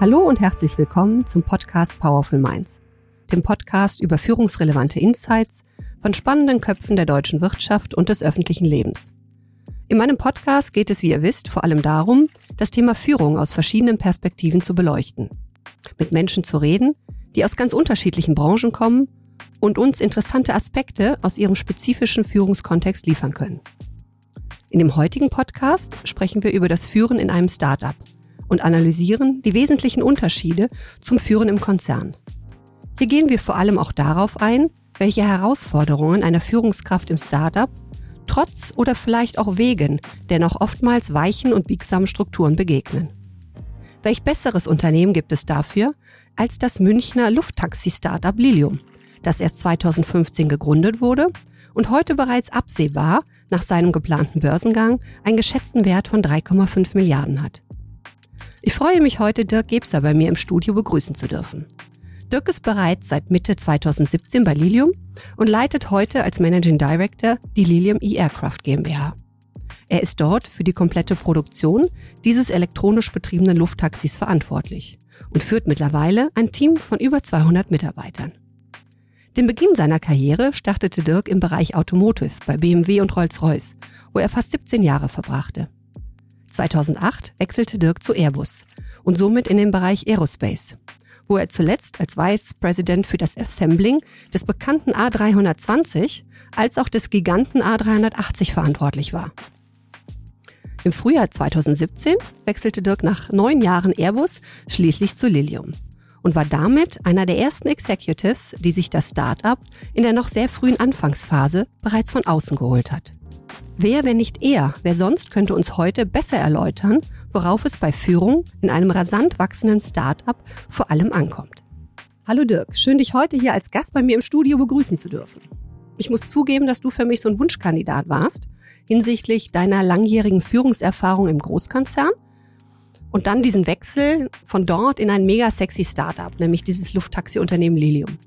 Hallo und herzlich willkommen zum Podcast Powerful Minds, dem Podcast über führungsrelevante Insights von spannenden Köpfen der deutschen Wirtschaft und des öffentlichen Lebens. In meinem Podcast geht es, wie ihr wisst, vor allem darum, das Thema Führung aus verschiedenen Perspektiven zu beleuchten, mit Menschen zu reden, die aus ganz unterschiedlichen Branchen kommen und uns interessante Aspekte aus ihrem spezifischen Führungskontext liefern können. In dem heutigen Podcast sprechen wir über das Führen in einem Startup – und analysieren die wesentlichen Unterschiede zum Führen im Konzern. Hier gehen wir vor allem auch darauf ein, welche Herausforderungen einer Führungskraft im Startup trotz oder vielleicht auch wegen der noch oftmals weichen und biegsamen Strukturen begegnen. Welch besseres Unternehmen gibt es dafür als das Münchner Lufttaxi-Startup Lilium, das erst 2015 gegründet wurde und heute bereits absehbar nach seinem geplanten Börsengang einen geschätzten Wert von 3,5 Milliarden hat. Ich freue mich heute, Dirk Gebser bei mir im Studio begrüßen zu dürfen. Dirk ist bereits seit Mitte 2017 bei Lilium und leitet heute als Managing Director die Lilium E-Aircraft GmbH. Er ist dort für die komplette Produktion dieses elektronisch betriebenen Lufttaxis verantwortlich und führt mittlerweile ein Team von über 200 Mitarbeitern. Den Beginn seiner Karriere startete Dirk im Bereich Automotive bei BMW und Rolls-Royce, wo er fast 17 Jahre verbrachte. 2008 wechselte Dirk zu Airbus und somit in den Bereich Aerospace, wo er zuletzt als Vice President für das Assembling des bekannten A320 als auch des Giganten A380 verantwortlich war. Im Frühjahr 2017 wechselte Dirk nach neun Jahren Airbus schließlich zu Lilium und war damit einer der ersten Executives, die sich das Start-up in der noch sehr frühen Anfangsphase bereits von außen geholt hat. Wer, wenn nicht er, wer sonst könnte uns heute besser erläutern, worauf es bei Führung in einem rasant wachsenden Start-up vor allem ankommt? Hallo Dirk, schön dich heute hier als Gast bei mir im Studio begrüßen zu dürfen. Ich muss zugeben, dass du für mich so ein Wunschkandidat warst hinsichtlich deiner langjährigen Führungserfahrung im Großkonzern und dann diesen Wechsel von dort in ein mega sexy Startup, nämlich dieses Lufttaxi-Unternehmen Lilium.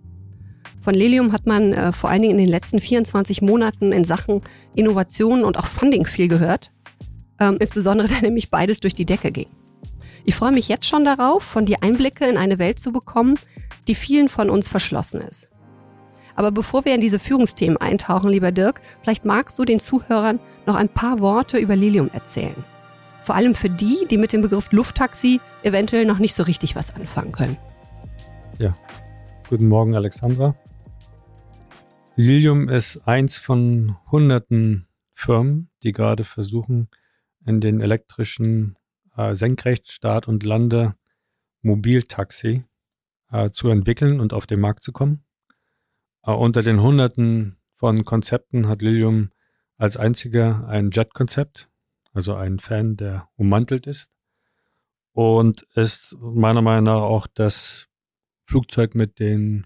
Von Lilium hat man äh, vor allen Dingen in den letzten 24 Monaten in Sachen Innovation und auch Funding viel gehört. Ähm, insbesondere da nämlich beides durch die Decke ging. Ich freue mich jetzt schon darauf, von dir Einblicke in eine Welt zu bekommen, die vielen von uns verschlossen ist. Aber bevor wir in diese Führungsthemen eintauchen, lieber Dirk, vielleicht magst du den Zuhörern noch ein paar Worte über Lilium erzählen. Vor allem für die, die mit dem Begriff Lufttaxi eventuell noch nicht so richtig was anfangen können. Ja, guten Morgen, Alexandra. Lilium ist eins von hunderten Firmen, die gerade versuchen, in den elektrischen äh, Senkrechtstart und Lande Mobiltaxi äh, zu entwickeln und auf den Markt zu kommen. Äh, unter den hunderten von Konzepten hat Lilium als einziger ein Jet-Konzept, also ein Fan, der ummantelt ist und ist meiner Meinung nach auch das Flugzeug mit den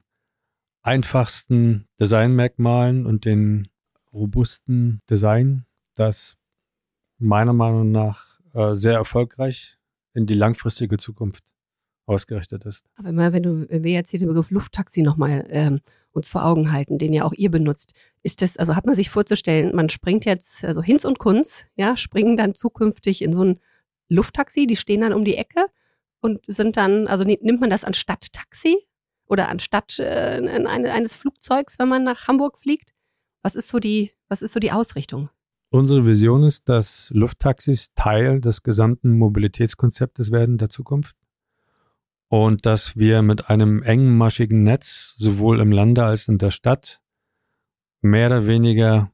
einfachsten Designmerkmalen und den robusten Design, das meiner Meinung nach äh, sehr erfolgreich in die langfristige Zukunft ausgerichtet ist. Aber mal, wenn du, wenn wir jetzt hier den Begriff Lufttaxi nochmal ähm, uns vor Augen halten, den ja auch ihr benutzt, ist das, also hat man sich vorzustellen, man springt jetzt, also Hinz und Kunz, ja, springen dann zukünftig in so ein Lufttaxi, die stehen dann um die Ecke und sind dann, also nimmt man das anstatt Taxi oder anstatt äh, eine, eines Flugzeugs, wenn man nach Hamburg fliegt? Was ist so die, was ist so die Ausrichtung? Unsere Vision ist, dass Lufttaxis Teil des gesamten Mobilitätskonzeptes werden der Zukunft und dass wir mit einem engmaschigen Netz sowohl im Lande als in der Stadt mehr oder weniger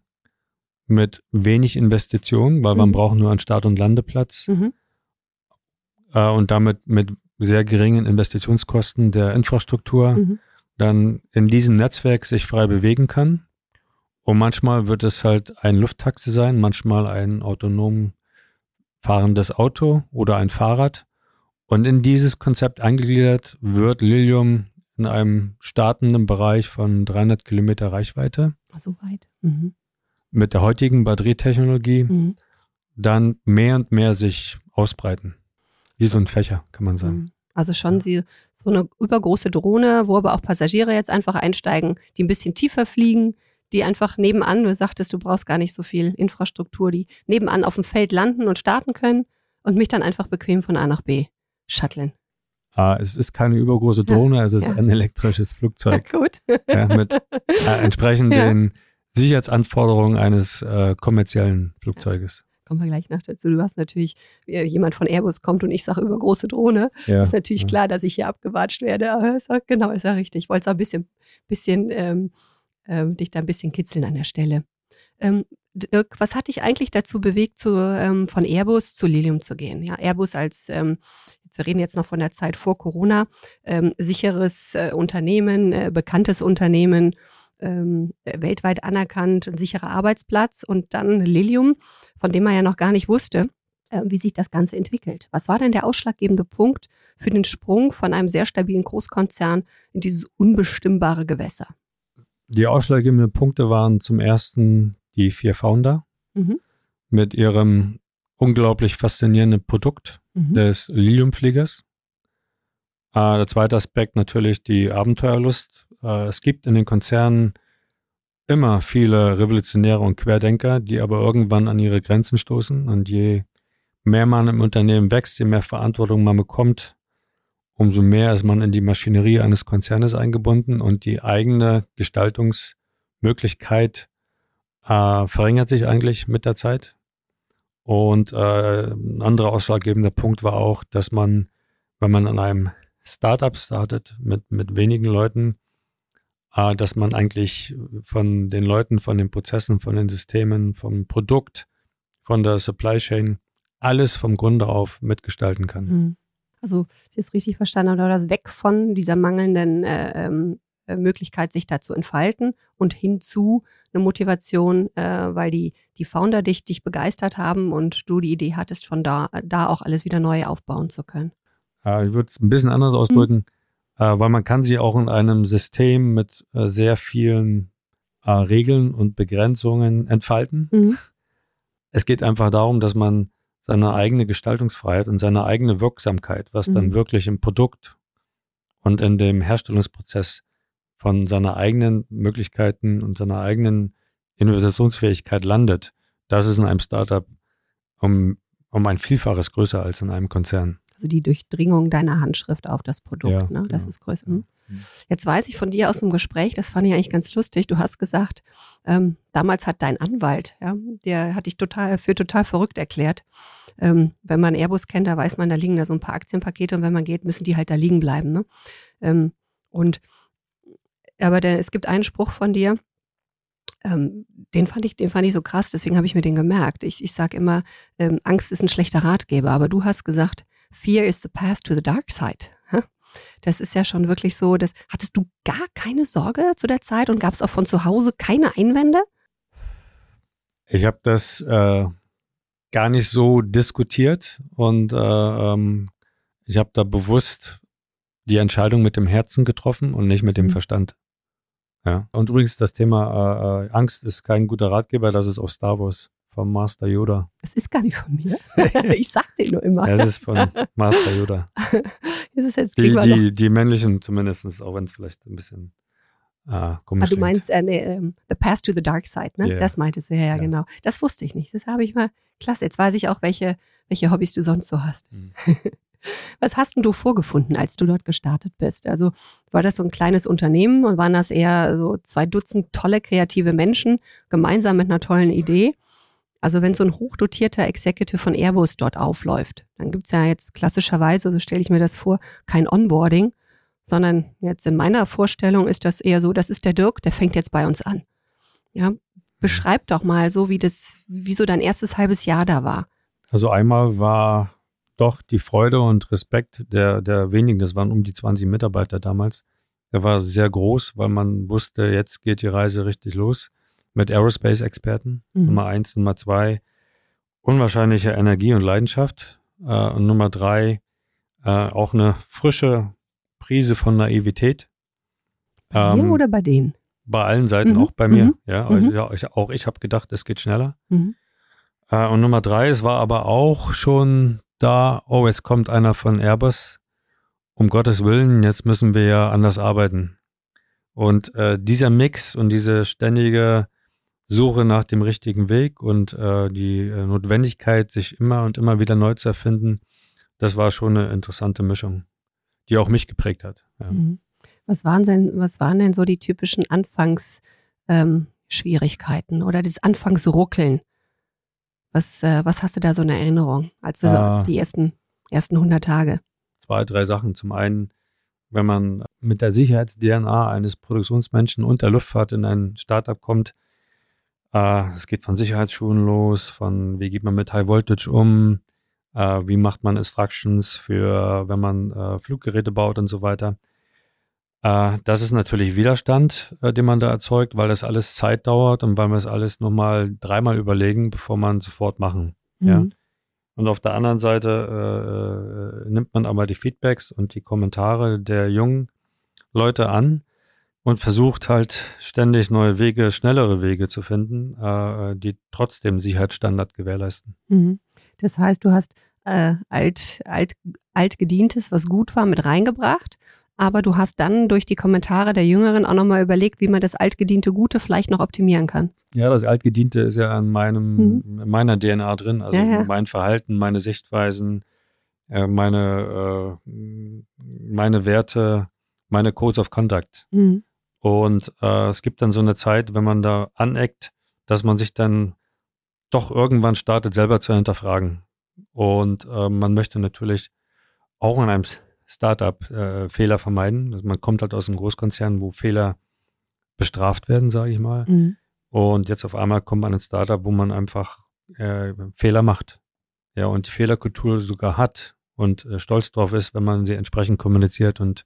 mit wenig Investitionen, weil mhm. man braucht nur einen Start- und Landeplatz mhm. äh, und damit mit sehr geringen Investitionskosten der Infrastruktur mhm. dann in diesem Netzwerk sich frei bewegen kann. Und manchmal wird es halt ein Lufttaxi sein, manchmal ein autonom fahrendes Auto oder ein Fahrrad. Und in dieses Konzept eingegliedert wird Lilium in einem startenden Bereich von 300 Kilometer Reichweite. So weit. Mhm. Mit der heutigen Batterietechnologie mhm. dann mehr und mehr sich ausbreiten. Wie so ein Fächer, kann man sagen. Mhm. Also schon sie, so eine übergroße Drohne, wo aber auch Passagiere jetzt einfach einsteigen, die ein bisschen tiefer fliegen, die einfach nebenan, du sagtest, du brauchst gar nicht so viel Infrastruktur, die nebenan auf dem Feld landen und starten können und mich dann einfach bequem von A nach B shutteln. äh, es ist keine übergroße Drohne, ja, es ist ja. ein elektrisches Flugzeug. Gut. Ja, mit äh, entsprechenden Sicherheitsanforderungen eines äh, kommerziellen Flugzeuges kommen wir gleich noch dazu. Du hast natürlich, äh, jemand von Airbus kommt und ich sage über große Drohne. Ja, ist natürlich ja. klar, dass ich hier abgewatscht werde. Aber ist auch, genau, ist ja richtig. Ich wollte es auch ein bisschen, bisschen ähm, ähm, dich da ein bisschen kitzeln an der Stelle. Ähm, Dirk, was hat dich eigentlich dazu bewegt, zu, ähm, von Airbus zu Lilium zu gehen? Ja, Airbus als, ähm, jetzt, wir reden jetzt noch von der Zeit vor Corona, ähm, sicheres äh, Unternehmen, äh, bekanntes Unternehmen, ähm, weltweit anerkannt, ein sicherer Arbeitsplatz und dann Lilium, von dem man ja noch gar nicht wusste, äh, wie sich das Ganze entwickelt. Was war denn der ausschlaggebende Punkt für den Sprung von einem sehr stabilen Großkonzern in dieses unbestimmbare Gewässer? Die ausschlaggebenden Punkte waren zum ersten die vier Founder mhm. mit ihrem unglaublich faszinierenden Produkt mhm. des Liliumfliegers. Äh, der zweite Aspekt natürlich die Abenteuerlust. Äh, es gibt in den Konzernen immer viele Revolutionäre und Querdenker, die aber irgendwann an ihre Grenzen stoßen. Und je mehr man im Unternehmen wächst, je mehr Verantwortung man bekommt, umso mehr ist man in die Maschinerie eines Konzernes eingebunden und die eigene Gestaltungsmöglichkeit äh, verringert sich eigentlich mit der Zeit. Und äh, ein anderer ausschlaggebender Punkt war auch, dass man, wenn man an einem Startup startet mit, mit wenigen Leuten, äh, dass man eigentlich von den Leuten, von den Prozessen, von den Systemen, vom Produkt, von der Supply Chain alles vom Grunde auf mitgestalten kann. Mhm. Also, ich das richtig verstanden habe, das weg von dieser mangelnden äh, ähm, äh, Möglichkeit, sich da zu entfalten und hinzu eine Motivation, äh, weil die, die Founder dich, dich begeistert haben und du die Idee hattest, von da, da auch alles wieder neu aufbauen zu können. Äh, ich würde es ein bisschen anders ausdrücken, mhm. äh, weil man kann sich auch in einem System mit äh, sehr vielen äh, Regeln und Begrenzungen entfalten. Mhm. Es geht einfach darum, dass man seine eigene Gestaltungsfreiheit und seine eigene Wirksamkeit, was mhm. dann wirklich im Produkt und in dem Herstellungsprozess von seiner eigenen Möglichkeiten und seiner eigenen Innovationsfähigkeit landet, das ist in einem Startup um, um ein Vielfaches größer als in einem Konzern also die Durchdringung deiner Handschrift auf das Produkt. Ja, ne? Das genau. ist größer. Hm? Jetzt weiß ich von dir aus dem Gespräch, das fand ich eigentlich ganz lustig. Du hast gesagt, ähm, damals hat dein Anwalt, ja, der hat dich total für total verrückt erklärt. Ähm, wenn man Airbus kennt, da weiß man, da liegen da so ein paar Aktienpakete und wenn man geht, müssen die halt da liegen bleiben. Ne? Ähm, und aber der, es gibt einen Spruch von dir, ähm, den fand ich, den fand ich so krass, deswegen habe ich mir den gemerkt. Ich, ich sage immer, ähm, Angst ist ein schlechter Ratgeber, aber du hast gesagt, Fear is the path to the dark side. Das ist ja schon wirklich so, dass, hattest du gar keine Sorge zu der Zeit und gab es auch von zu Hause keine Einwände? Ich habe das äh, gar nicht so diskutiert und äh, ähm, ich habe da bewusst die Entscheidung mit dem Herzen getroffen und nicht mit dem mhm. Verstand. Ja. Und übrigens das Thema äh, äh Angst ist kein guter Ratgeber, das ist aus Star Wars vom Master Yoda. Das ist gar nicht von mir. ich sag den nur immer. Es ist von Master Yoda. das ist jetzt die, die, die männlichen zumindest, auch wenn es vielleicht ein bisschen äh, komisch ah, Du meinst äh, nee, um, The Path to the Dark Side, ne? Yeah. Das meintest du, ja, ja, genau. Das wusste ich nicht. Das habe ich mal, klasse, jetzt weiß ich auch, welche, welche Hobbys du sonst so hast. Mhm. Was hast denn du vorgefunden, als du dort gestartet bist? Also war das so ein kleines Unternehmen und waren das eher so zwei Dutzend tolle kreative Menschen gemeinsam mit einer tollen Idee? Also wenn so ein hochdotierter Executive von Airbus dort aufläuft, dann gibt es ja jetzt klassischerweise, so stelle ich mir das vor, kein Onboarding, sondern jetzt in meiner Vorstellung ist das eher so, das ist der Dirk, der fängt jetzt bei uns an. Ja, beschreib doch mal so, wie das, wie so dein erstes halbes Jahr da war. Also einmal war doch die Freude und Respekt der, der wenigen, das waren um die 20 Mitarbeiter damals, der war sehr groß, weil man wusste, jetzt geht die Reise richtig los mit Aerospace-Experten. Mhm. Nummer eins, Nummer zwei, unwahrscheinliche Energie und Leidenschaft. Äh, und Nummer drei, äh, auch eine frische Prise von Naivität. Bei ähm, dir oder bei denen? Bei allen Seiten, mhm. auch bei mir. Mhm. Ja, also, ja ich, auch ich habe gedacht, es geht schneller. Mhm. Äh, und Nummer drei, es war aber auch schon da, oh, jetzt kommt einer von Airbus. Um Gottes Willen, jetzt müssen wir ja anders arbeiten. Und äh, dieser Mix und diese ständige Suche nach dem richtigen Weg und äh, die äh, Notwendigkeit, sich immer und immer wieder neu zu erfinden, das war schon eine interessante Mischung, die auch mich geprägt hat. Ja. Mhm. Was waren denn, was waren denn so die typischen Anfangsschwierigkeiten ähm, oder das Anfangsruckeln? Was, äh, was hast du da so in Erinnerung, als du äh, die ersten, ersten 100 Tage? Zwei, drei Sachen. Zum einen, wenn man mit der Sicherheits-DNA eines Produktionsmenschen und der Luftfahrt in ein Startup kommt, es geht von Sicherheitsschuhen los, von wie geht man mit High Voltage um, äh, wie macht man Instructions für, wenn man äh, Fluggeräte baut und so weiter. Äh, das ist natürlich Widerstand, äh, den man da erzeugt, weil das alles Zeit dauert und weil wir es alles nochmal dreimal überlegen, bevor man sofort machen. Mhm. Ja. Und auf der anderen Seite äh, nimmt man aber die Feedbacks und die Kommentare der jungen Leute an und versucht halt ständig neue Wege, schnellere Wege zu finden, äh, die trotzdem Sicherheitsstandard gewährleisten. Mhm. Das heißt, du hast äh, alt, alt, altgedientes, was gut war, mit reingebracht. Aber du hast dann durch die Kommentare der Jüngeren auch nochmal überlegt, wie man das altgediente Gute vielleicht noch optimieren kann. Ja, das altgediente ist ja an meinem, mhm. meiner DNA drin. Also ja, ja. mein Verhalten, meine Sichtweisen, äh, meine, äh, meine Werte, meine Codes of Conduct. Mhm. Und äh, es gibt dann so eine Zeit, wenn man da aneckt, dass man sich dann doch irgendwann startet, selber zu hinterfragen. Und äh, man möchte natürlich auch in einem Startup äh, Fehler vermeiden. Also man kommt halt aus einem Großkonzern, wo Fehler bestraft werden, sage ich mal. Mhm. Und jetzt auf einmal kommt man in ein Startup, wo man einfach äh, Fehler macht. Ja, und die Fehlerkultur sogar hat und äh, stolz drauf ist, wenn man sie entsprechend kommuniziert und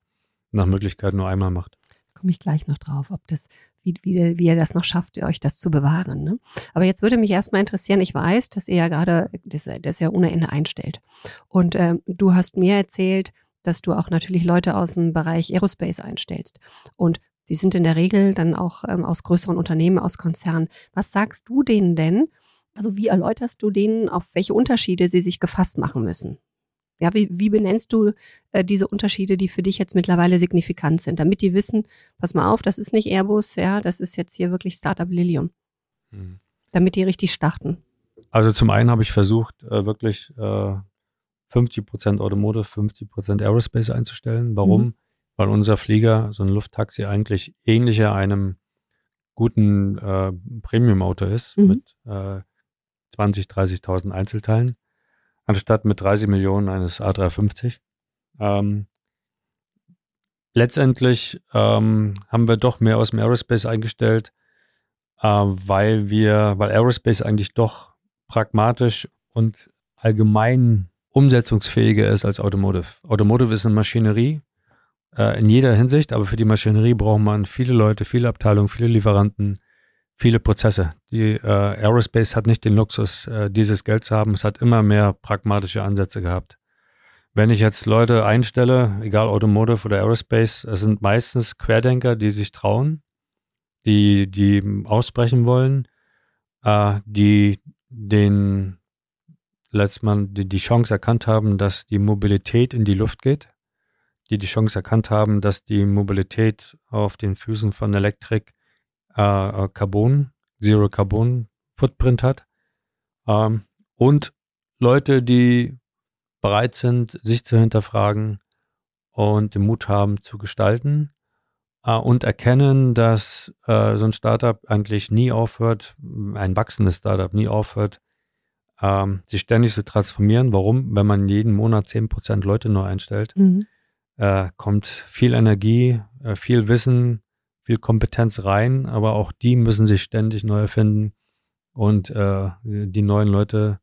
nach Möglichkeit nur einmal macht. Komme ich gleich noch drauf, ob das, wie, wie, wie ihr das noch schafft, euch das zu bewahren. Ne? Aber jetzt würde mich erstmal interessieren, ich weiß, dass ihr ja gerade das, das ja ohne Ende einstellt. Und äh, du hast mir erzählt, dass du auch natürlich Leute aus dem Bereich Aerospace einstellst. Und die sind in der Regel dann auch ähm, aus größeren Unternehmen, aus Konzernen. Was sagst du denen denn? Also wie erläuterst du denen, auf welche Unterschiede sie sich gefasst machen müssen? Ja, wie, wie benennst du äh, diese Unterschiede, die für dich jetzt mittlerweile signifikant sind, damit die wissen, pass mal auf, das ist nicht Airbus, ja, das ist jetzt hier wirklich Startup Lilium. Hm. Damit die richtig starten. Also zum einen habe ich versucht, äh, wirklich äh, 50% Automotive, 50% Aerospace einzustellen. Warum? Mhm. Weil unser Flieger, so ein Lufttaxi, eigentlich ähnlicher einem guten äh, Premium-Auto ist mhm. mit äh, 20, 30.000 Einzelteilen, anstatt mit 30 Millionen eines A350. Ähm, letztendlich ähm, haben wir doch mehr aus dem Aerospace eingestellt, äh, weil wir, weil Aerospace eigentlich doch pragmatisch und allgemein umsetzungsfähiger ist als Automotive. Automotive ist eine Maschinerie äh, in jeder Hinsicht, aber für die Maschinerie braucht man viele Leute, viele Abteilungen, viele Lieferanten, viele Prozesse. Die äh, Aerospace hat nicht den Luxus, äh, dieses Geld zu haben. Es hat immer mehr pragmatische Ansätze gehabt. Wenn ich jetzt Leute einstelle, egal Automotive oder Aerospace, es sind meistens Querdenker, die sich trauen, die, die ausbrechen wollen, äh, die den letztmal die, die Chance erkannt haben, dass die Mobilität in die Luft geht, die die Chance erkannt haben, dass die Mobilität auf den Füßen von Elektrik äh, Carbon, Zero Carbon Footprint hat ähm, und Leute, die bereit sind, sich zu hinterfragen und den Mut haben zu gestalten äh, und erkennen, dass äh, so ein Startup eigentlich nie aufhört, ein wachsendes Startup nie aufhört, ähm, sich ständig zu transformieren. Warum? Wenn man jeden Monat zehn Prozent Leute neu einstellt, mhm. äh, kommt viel Energie, äh, viel Wissen, viel Kompetenz rein, aber auch die müssen sich ständig neu erfinden und äh, die neuen Leute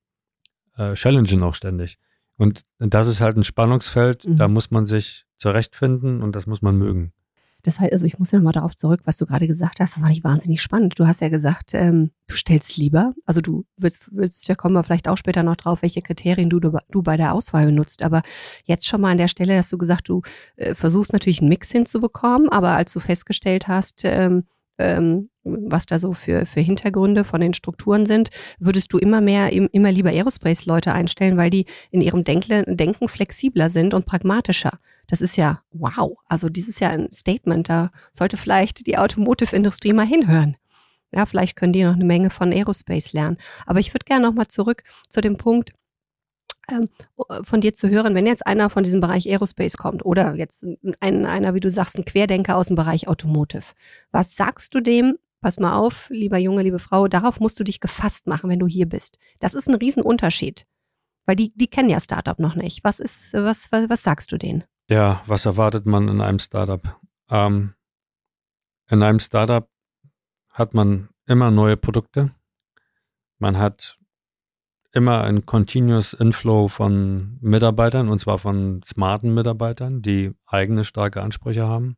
äh, challengen auch ständig. Und das ist halt ein Spannungsfeld, mhm. da muss man sich zurechtfinden und das muss man mögen. Das heißt, also ich muss ja nochmal darauf zurück, was du gerade gesagt hast. Das war nicht wahnsinnig spannend. Du hast ja gesagt, ähm, du stellst lieber, also du willst, willst, da kommen wir vielleicht auch später noch drauf, welche Kriterien du, du bei der Auswahl benutzt. Aber jetzt schon mal an der Stelle hast du gesagt, du äh, versuchst natürlich einen Mix hinzubekommen, aber als du festgestellt hast, ähm, ähm, was da so für, für Hintergründe von den Strukturen sind, würdest du immer mehr, immer lieber Aerospace-Leute einstellen, weil die in ihrem Denkle, Denken flexibler sind und pragmatischer. Das ist ja wow. Also dieses ist ja ein Statement, da sollte vielleicht die Automotive-Industrie mal hinhören. Ja, vielleicht können die noch eine Menge von Aerospace lernen. Aber ich würde gerne nochmal zurück zu dem Punkt, von dir zu hören, wenn jetzt einer von diesem Bereich Aerospace kommt oder jetzt ein, einer, wie du sagst, ein Querdenker aus dem Bereich Automotive. Was sagst du dem? Pass mal auf, lieber Junge, liebe Frau, darauf musst du dich gefasst machen, wenn du hier bist. Das ist ein Riesenunterschied. Weil die, die kennen ja Startup noch nicht. Was ist, was, was, was sagst du denen? Ja, was erwartet man in einem Startup? Ähm, in einem Startup hat man immer neue Produkte. Man hat immer ein continuous Inflow von Mitarbeitern und zwar von smarten Mitarbeitern, die eigene starke Ansprüche haben.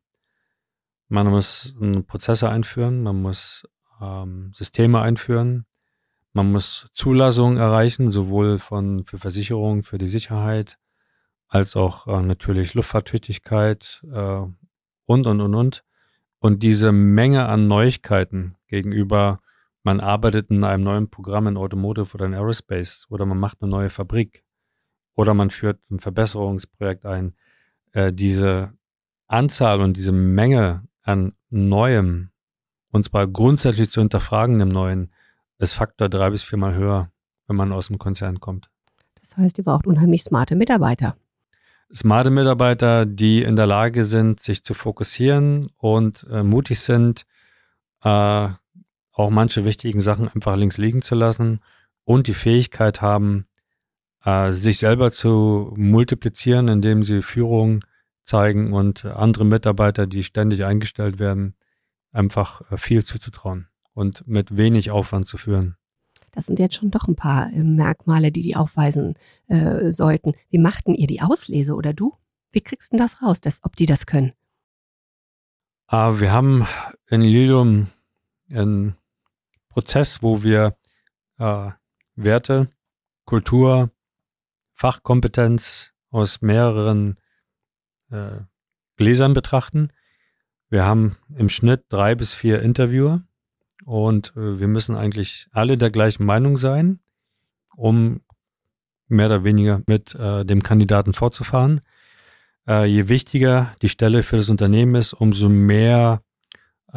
Man muss Prozesse einführen, man muss ähm, Systeme einführen, man muss Zulassungen erreichen, sowohl von für Versicherungen, für die Sicherheit, als auch äh, natürlich Luftfahrttüchtigkeit äh, und und und und. Und diese Menge an Neuigkeiten gegenüber man arbeitet in einem neuen Programm in Automotive oder in Aerospace oder man macht eine neue Fabrik oder man führt ein Verbesserungsprojekt ein. Äh, diese Anzahl und diese Menge an Neuem, und zwar grundsätzlich zu hinterfragen im Neuen, ist Faktor drei bis viermal höher, wenn man aus dem Konzern kommt. Das heißt, ihr braucht unheimlich smarte Mitarbeiter. Smarte Mitarbeiter, die in der Lage sind, sich zu fokussieren und äh, mutig sind, äh, auch manche wichtigen Sachen einfach links liegen zu lassen und die Fähigkeit haben, äh, sich selber zu multiplizieren, indem sie Führung zeigen und andere Mitarbeiter, die ständig eingestellt werden, einfach äh, viel zuzutrauen und mit wenig Aufwand zu führen. Das sind jetzt schon doch ein paar äh, Merkmale, die die aufweisen äh, sollten. Wie machten ihr die Auslese oder du? Wie kriegst du das raus, dass, ob die das können? Äh, wir haben in Lilium ein Prozess, wo wir äh, Werte, Kultur, Fachkompetenz aus mehreren äh, Gläsern betrachten. Wir haben im Schnitt drei bis vier Interviewer und äh, wir müssen eigentlich alle der gleichen Meinung sein, um mehr oder weniger mit äh, dem Kandidaten fortzufahren. Äh, je wichtiger die Stelle für das Unternehmen ist, umso mehr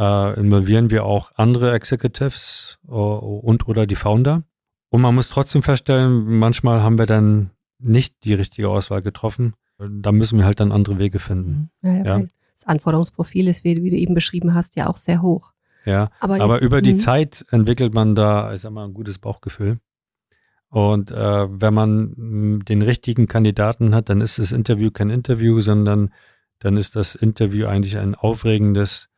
äh, involvieren wir auch andere Executives uh, und oder die Founder. Und man muss trotzdem feststellen, manchmal haben wir dann nicht die richtige Auswahl getroffen. Da müssen wir halt dann andere Wege finden. Mhm. Ja, ja, ja. Das Anforderungsprofil ist, wie, wie, du eben beschrieben hast, ja auch sehr hoch. Ja, aber, aber über die mhm. Zeit entwickelt man da, ich sag mal, ein gutes Bauchgefühl. Und äh, wenn man mm, den richtigen Kandidaten hat, dann ist das Interview kein Interview, sondern dann ist das Interview eigentlich ein aufregendes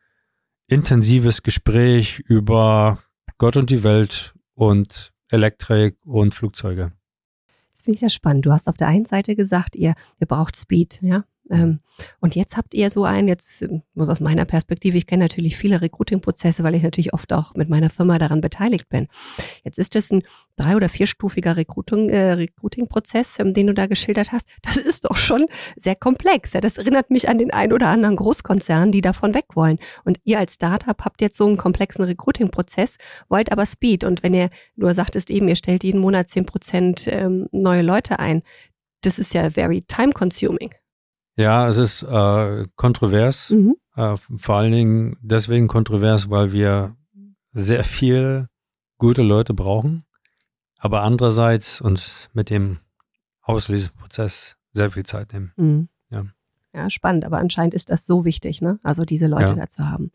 intensives Gespräch über Gott und die Welt und Elektrik und Flugzeuge. Das finde ich ja spannend. Du hast auf der einen Seite gesagt, ihr, ihr braucht Speed, ja. Ähm, und jetzt habt ihr so ein, jetzt ähm, muss aus meiner Perspektive, ich kenne natürlich viele Recruiting-Prozesse, weil ich natürlich oft auch mit meiner Firma daran beteiligt bin. Jetzt ist es ein drei- oder vierstufiger äh, Recruiting-Prozess, ähm, den du da geschildert hast. Das ist doch schon sehr komplex. Das erinnert mich an den ein oder anderen Großkonzern, die davon weg wollen. Und ihr als Startup habt jetzt so einen komplexen Recruiting-Prozess, wollt aber Speed. Und wenn ihr, du sagtest eben, ihr stellt jeden Monat zehn Prozent neue Leute ein, das ist ja very time consuming. Ja, es ist äh, kontrovers. Mhm. Äh, vor allen Dingen deswegen kontrovers, weil wir sehr viel gute Leute brauchen, aber andererseits uns mit dem Ausleseprozess sehr viel Zeit nehmen. Mhm. Ja. Ja, spannend, aber anscheinend ist das so wichtig, ne? Also diese Leute ja. da zu haben.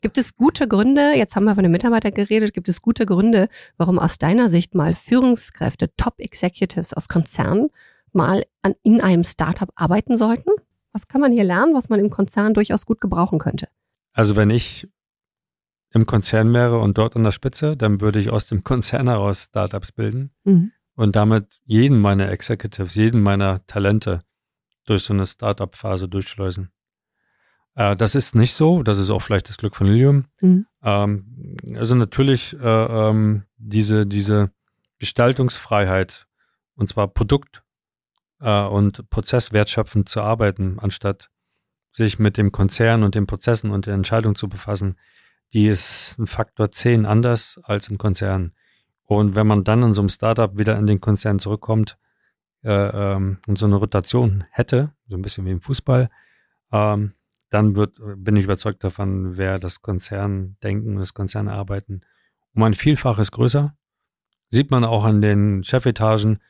Gibt es gute Gründe, jetzt haben wir von den Mitarbeitern geredet, gibt es gute Gründe, warum aus deiner Sicht mal Führungskräfte, Top Executives aus Konzernen mal an, in einem Startup arbeiten sollten? Was kann man hier lernen, was man im Konzern durchaus gut gebrauchen könnte? Also wenn ich im Konzern wäre und dort an der Spitze, dann würde ich aus dem Konzern heraus Startups bilden mhm. und damit jeden meiner Executives, jeden meiner Talente durch so eine Startup-Phase durchschleusen. Äh, das ist nicht so, das ist auch vielleicht das Glück von Lilium. Mhm. Ähm, also natürlich äh, ähm, diese, diese Gestaltungsfreiheit, und zwar Produkt äh, und prozesswertschöpfend zu arbeiten, anstatt sich mit dem Konzern und den Prozessen und der Entscheidung zu befassen, die ist ein Faktor 10 anders als im Konzern. Und wenn man dann in so einem Startup wieder in den Konzern zurückkommt äh, ähm, und so eine Rotation hätte, so ein bisschen wie im Fußball, ähm, dann wird, bin ich überzeugt davon, wäre das Konzerndenken, das Konzernarbeiten um ein Vielfaches größer. Sieht man auch an den Chefetagen,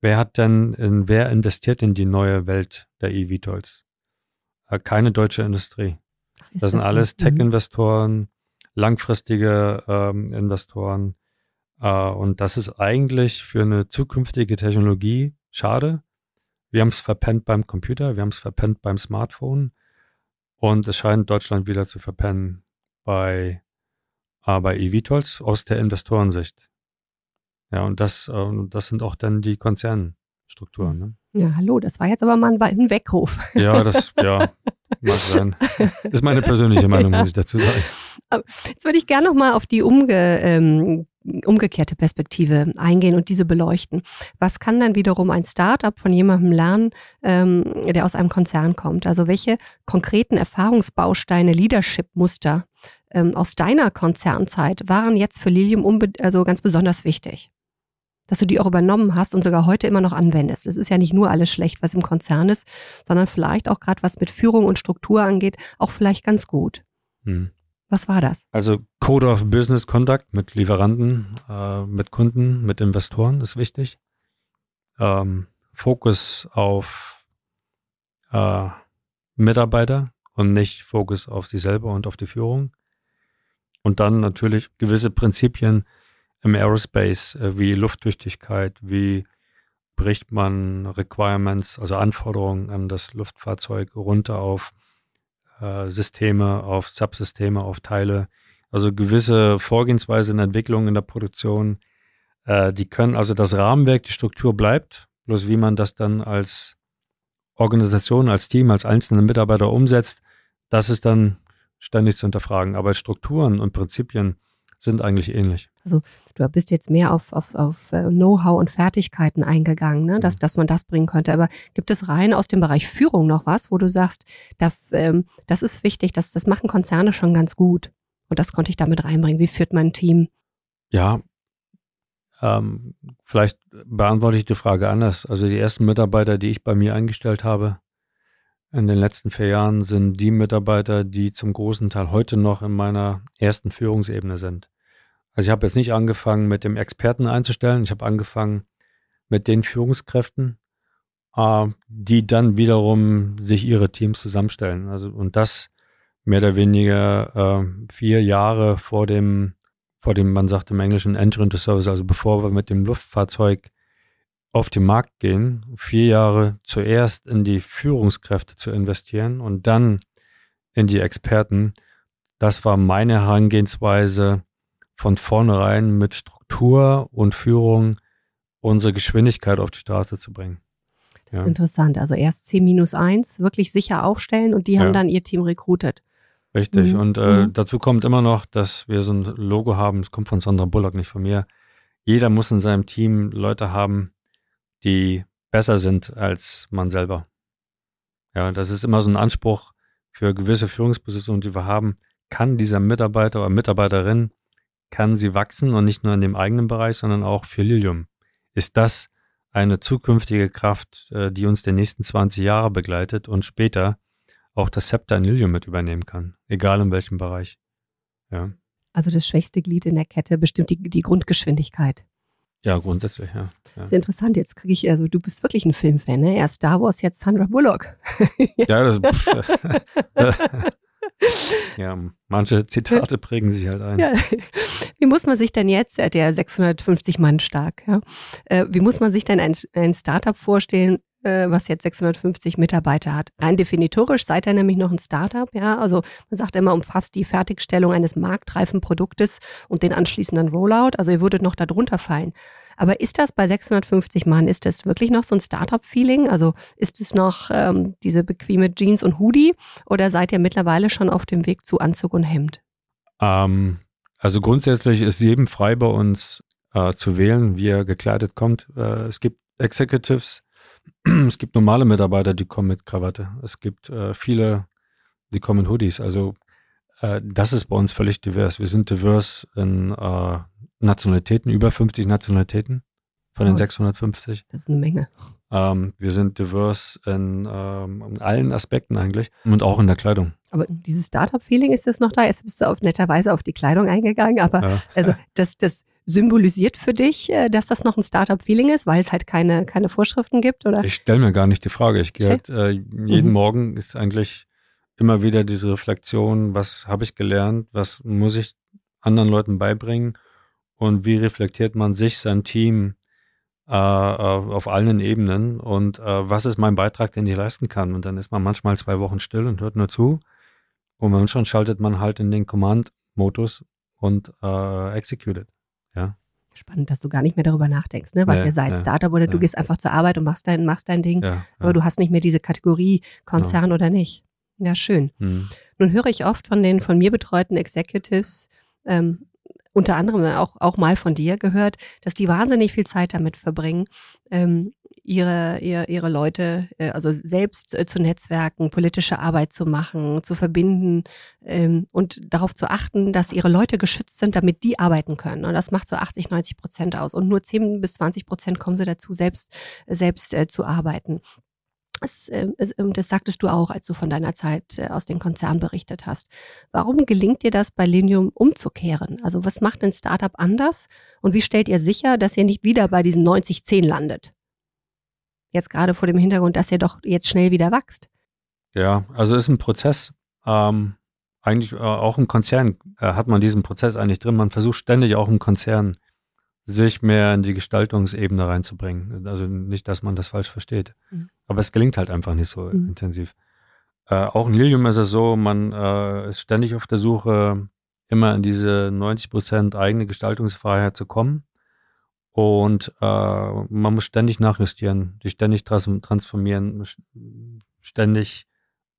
wer hat denn, in, wer investiert in die neue Welt der eVTOLs? Äh, keine deutsche Industrie. Das sind alles. Tech-Investoren, langfristige ähm, Investoren. Äh, und das ist eigentlich für eine zukünftige Technologie schade. Wir haben es verpennt beim Computer, wir haben es verpennt beim Smartphone und es scheint Deutschland wieder zu verpennen bei, äh, bei eVTOLs aus der Investorensicht. Ja, und das, äh, das sind auch dann die Konzernstrukturen. Ne? Ja, hallo, das war jetzt aber mal ein Weckruf. Ja, das, ja, mag sein. Das ist meine persönliche Meinung, muss ich dazu sagen. Jetzt würde ich gerne nochmal auf die umge, ähm, umgekehrte Perspektive eingehen und diese beleuchten. Was kann dann wiederum ein Startup von jemandem lernen, ähm, der aus einem Konzern kommt? Also welche konkreten Erfahrungsbausteine, Leadership-Muster ähm, aus deiner Konzernzeit waren jetzt für Lilium also ganz besonders wichtig? Dass du die auch übernommen hast und sogar heute immer noch anwendest. Es ist ja nicht nur alles schlecht, was im Konzern ist, sondern vielleicht auch gerade was mit Führung und Struktur angeht, auch vielleicht ganz gut. Hm. Was war das? Also Code of Business Conduct mit Lieferanten, äh, mit Kunden, mit Investoren ist wichtig. Ähm, Fokus auf äh, Mitarbeiter und nicht Fokus auf sie selber und auf die Führung. Und dann natürlich gewisse Prinzipien im Aerospace, äh, wie Lufttüchtigkeit, wie bricht man Requirements, also Anforderungen an das Luftfahrzeug runter auf äh, Systeme, auf Subsysteme, auf Teile. Also gewisse Vorgehensweise in der Entwicklung, in der Produktion, äh, die können, also das Rahmenwerk, die Struktur bleibt, bloß wie man das dann als Organisation, als Team, als einzelne Mitarbeiter umsetzt, das ist dann ständig zu hinterfragen. Aber Strukturen und Prinzipien sind eigentlich ähnlich. Also du bist jetzt mehr auf, auf, auf äh, Know-how und Fertigkeiten eingegangen, ne? dass, mhm. dass man das bringen könnte. Aber gibt es rein aus dem Bereich Führung noch was, wo du sagst, da, ähm, das ist wichtig, das, das machen Konzerne schon ganz gut. Und das konnte ich damit reinbringen. Wie führt man ein Team? Ja, ähm, vielleicht beantworte ich die Frage anders. Also die ersten Mitarbeiter, die ich bei mir eingestellt habe in den letzten vier Jahren, sind die Mitarbeiter, die zum großen Teil heute noch in meiner ersten Führungsebene sind. Also ich habe jetzt nicht angefangen mit dem Experten einzustellen, ich habe angefangen mit den Führungskräften, äh, die dann wiederum sich ihre Teams zusammenstellen. Also und das mehr oder weniger äh, vier Jahre vor dem, vor dem, man sagt im Englischen Entry into Service, also bevor wir mit dem Luftfahrzeug auf den Markt gehen, vier Jahre zuerst in die Führungskräfte zu investieren und dann in die Experten. Das war meine Herangehensweise, von vornherein mit Struktur und Führung unsere Geschwindigkeit auf die Straße zu bringen. Das ja. ist interessant. Also erst C minus eins wirklich sicher aufstellen und die haben ja. dann ihr Team rekrutet. Richtig. Mhm. Und äh, mhm. dazu kommt immer noch, dass wir so ein Logo haben, das kommt von Sandra Bullock, nicht von mir. Jeder muss in seinem Team Leute haben, die besser sind als man selber. Ja, das ist immer so ein Anspruch für gewisse Führungspositionen, die wir haben. Kann dieser Mitarbeiter oder Mitarbeiterin kann sie wachsen und nicht nur in dem eigenen Bereich, sondern auch für Lilium. Ist das eine zukünftige Kraft, äh, die uns die nächsten 20 Jahre begleitet und später auch das Zepter in Lilium mit übernehmen kann, egal in welchem Bereich. Ja. Also das schwächste Glied in der Kette bestimmt die, die Grundgeschwindigkeit. Ja, grundsätzlich, ja. ja. Interessant. Jetzt kriege ich, also du bist wirklich ein Filmfan, ne? Erst Star Wars, jetzt Sandra Bullock. ja, das, ja, manche Zitate prägen sich halt ein. Ja. Wie muss man sich denn jetzt, äh, der 650 Mann stark, ja, äh, wie muss man sich denn ein, ein Startup vorstellen, äh, was jetzt 650 Mitarbeiter hat. Rein definitorisch seid ihr nämlich noch ein Startup, ja. Also man sagt immer, umfasst die Fertigstellung eines marktreifen Produktes und den anschließenden Rollout. Also ihr würdet noch darunter fallen. Aber ist das bei 650 Mann, ist das wirklich noch so ein Startup-Feeling? Also ist es noch ähm, diese bequeme Jeans und Hoodie oder seid ihr mittlerweile schon auf dem Weg zu Anzug und Hemd? Ähm, also grundsätzlich ist jedem frei bei uns äh, zu wählen, wie er gekleidet kommt. Äh, es gibt Executives, es gibt normale Mitarbeiter, die kommen mit Krawatte. Es gibt äh, viele, die kommen in Hoodies. Also äh, das ist bei uns völlig divers. Wir sind divers in äh, Nationalitäten, über 50 Nationalitäten von den 650. Das ist eine Menge. Ähm, wir sind divers in, ähm, in, allen Aspekten eigentlich und auch in der Kleidung. Aber dieses Startup-Feeling ist das noch da? Jetzt bist du auf netterweise auf die Kleidung eingegangen, aber ja. also das, das symbolisiert für dich, äh, dass das noch ein Startup-Feeling ist, weil es halt keine, keine Vorschriften gibt? Oder? Ich stelle mir gar nicht die Frage. Ich gehe halt, äh, jeden mhm. Morgen ist eigentlich immer wieder diese Reflexion, was habe ich gelernt, was muss ich anderen Leuten beibringen und wie reflektiert man sich, sein Team äh, auf allen Ebenen und äh, was ist mein Beitrag, den ich leisten kann. Und dann ist man manchmal zwei Wochen still und hört nur zu und manchmal schaltet man halt in den Command-Modus und äh, executed. Ja. Spannend, dass du gar nicht mehr darüber nachdenkst, ne? was nee, ihr seid, nee, Startup oder nee. du gehst einfach zur Arbeit und machst dein, machst dein Ding, ja, aber du hast nicht mehr diese Kategorie Konzern ja. oder nicht. Ja, schön. Hm. Nun höre ich oft von den von mir betreuten Executives, ähm, unter anderem auch, auch mal von dir gehört, dass die wahnsinnig viel Zeit damit verbringen, ähm, ihre, ihre, ihre Leute, äh, also selbst äh, zu netzwerken, politische Arbeit zu machen, zu verbinden ähm, und darauf zu achten, dass ihre Leute geschützt sind, damit die arbeiten können. Und das macht so 80, 90 Prozent aus. Und nur 10 bis 20 Prozent kommen sie dazu, selbst, selbst äh, zu arbeiten. Das, ähm, das sagtest du auch, als du von deiner Zeit äh, aus dem Konzern berichtet hast. Warum gelingt dir das bei Linium umzukehren? Also was macht ein Startup anders? Und wie stellt ihr sicher, dass ihr nicht wieder bei diesen 90-10 landet? Jetzt gerade vor dem Hintergrund, dass ihr doch jetzt schnell wieder wächst. Ja, also ist ein Prozess. Ähm, eigentlich äh, auch im Konzern äh, hat man diesen Prozess eigentlich drin. Man versucht ständig auch im Konzern sich mehr in die Gestaltungsebene reinzubringen. Also nicht, dass man das falsch versteht. Mhm. Aber es gelingt halt einfach nicht so mhm. intensiv. Äh, auch in Lilium ist es so, man äh, ist ständig auf der Suche, immer in diese 90 Prozent eigene Gestaltungsfreiheit zu kommen. Und äh, man muss ständig nachjustieren, die ständig transformieren, ständig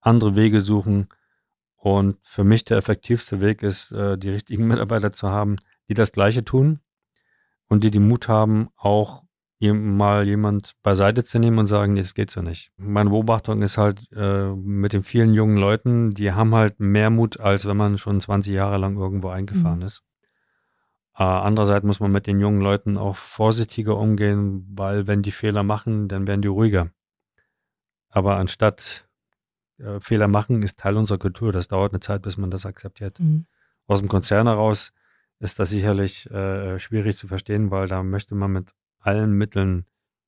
andere Wege suchen. Und für mich der effektivste Weg ist, äh, die richtigen Mitarbeiter zu haben, die das Gleiche tun und die den Mut haben, auch mal jemand beiseite zu nehmen und sagen, das geht so nicht. Meine Beobachtung ist halt äh, mit den vielen jungen Leuten, die haben halt mehr Mut, als wenn man schon 20 Jahre lang irgendwo eingefahren mhm. ist. Äh, andererseits muss man mit den jungen Leuten auch vorsichtiger umgehen, weil wenn die Fehler machen, dann werden die ruhiger. Aber anstatt äh, Fehler machen, ist Teil unserer Kultur. Das dauert eine Zeit, bis man das akzeptiert. Mhm. Aus dem Konzern heraus ist das sicherlich äh, schwierig zu verstehen, weil da möchte man mit allen Mitteln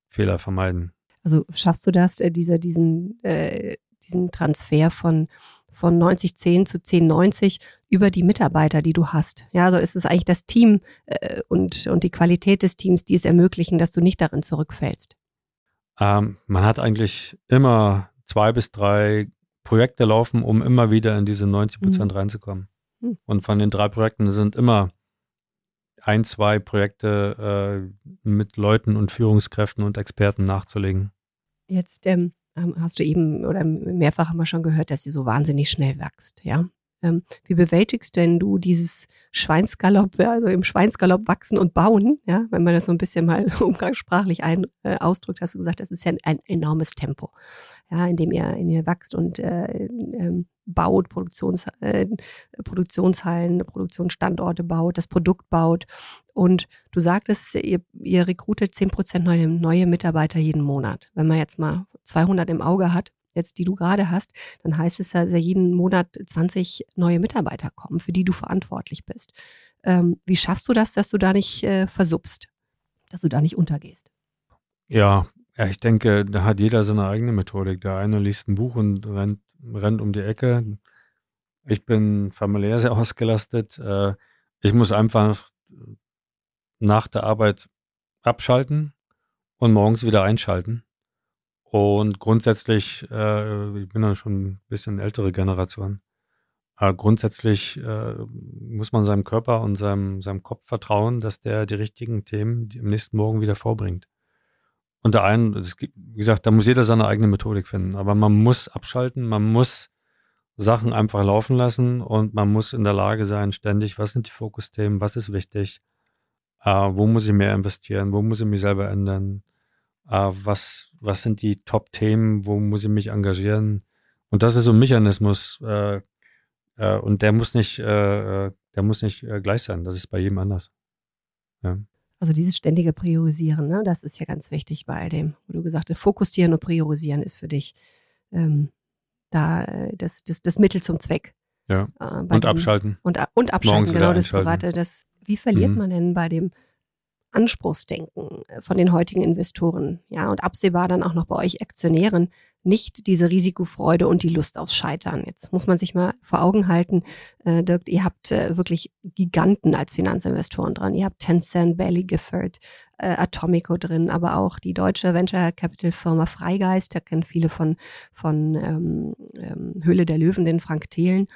Fehler vermeiden. Also schaffst du das, äh, dieser, diesen, äh, diesen Transfer von, von 90-10 zu 10-90 über die Mitarbeiter, die du hast? Ja, also ist es eigentlich das Team äh, und, und die Qualität des Teams, die es ermöglichen, dass du nicht darin zurückfällst? Ähm, man hat eigentlich immer zwei bis drei Projekte laufen, um immer wieder in diese 90 Prozent mhm. reinzukommen. Mhm. Und von den drei Projekten sind immer ein, zwei Projekte äh, mit Leuten und Führungskräften und Experten nachzulegen. Jetzt ähm, hast du eben oder mehrfach haben wir schon gehört, dass sie so wahnsinnig schnell wächst, ja. Ähm, wie bewältigst denn du dieses Schweinsgalopp, also im Schweinsgalopp wachsen und bauen, ja, wenn man das so ein bisschen mal umgangssprachlich ein, äh, ausdrückt, hast du gesagt, das ist ja ein, ein enormes Tempo, ja, in dem ihr, in ihr wächst und äh, ähm, baut, Produktions, äh, Produktionshallen, Produktionsstandorte baut, das Produkt baut. Und du sagtest, ihr, ihr rekrutet 10% neue, neue Mitarbeiter jeden Monat. Wenn man jetzt mal 200 im Auge hat, jetzt die du gerade hast, dann heißt es ja, dass jeden Monat 20 neue Mitarbeiter kommen, für die du verantwortlich bist. Ähm, wie schaffst du das, dass du da nicht äh, versubst, dass du da nicht untergehst? Ja, ja, ich denke, da hat jeder seine eigene Methodik. Der eine liest ein Buch und rennt rennt um die Ecke. Ich bin familiär sehr ausgelastet. Äh, ich muss einfach nach der Arbeit abschalten und morgens wieder einschalten. Und grundsätzlich, äh, ich bin dann schon ein bisschen ältere Generation, aber grundsätzlich äh, muss man seinem Körper und seinem, seinem Kopf vertrauen, dass der die richtigen Themen am nächsten Morgen wieder vorbringt. Und der einen, das, wie gesagt, da muss jeder seine eigene Methodik finden. Aber man muss abschalten, man muss Sachen einfach laufen lassen und man muss in der Lage sein, ständig, was sind die Fokusthemen, was ist wichtig, äh, wo muss ich mehr investieren, wo muss ich mich selber ändern, äh, was, was sind die Top-Themen, wo muss ich mich engagieren. Und das ist so ein Mechanismus, äh, äh, und der muss nicht, äh, äh der muss nicht äh, gleich sein. Das ist bei jedem anders. Ja. Also dieses ständige Priorisieren, ne, das ist ja ganz wichtig bei dem, wo du gesagt hast, fokussieren und priorisieren ist für dich ähm, da das, das, das Mittel zum Zweck. Ja. Und diesem, abschalten. Und, und abschalten, Morgens genau, das Private. Das, wie verliert mhm. man denn bei dem Anspruchsdenken äh, von den heutigen Investoren, ja, und absehbar dann auch noch bei euch Aktionären, nicht diese Risikofreude und die Lust aufs Scheitern. Jetzt muss man sich mal vor Augen halten, äh, Dirk, ihr habt äh, wirklich Giganten als Finanzinvestoren dran. Ihr habt Tencent, Bailey Gifford, äh, Atomico drin, aber auch die deutsche Venture Capital Firma Freigeist, da kennen viele von, von ähm, ähm, Höhle der Löwen, den Frank Thelen.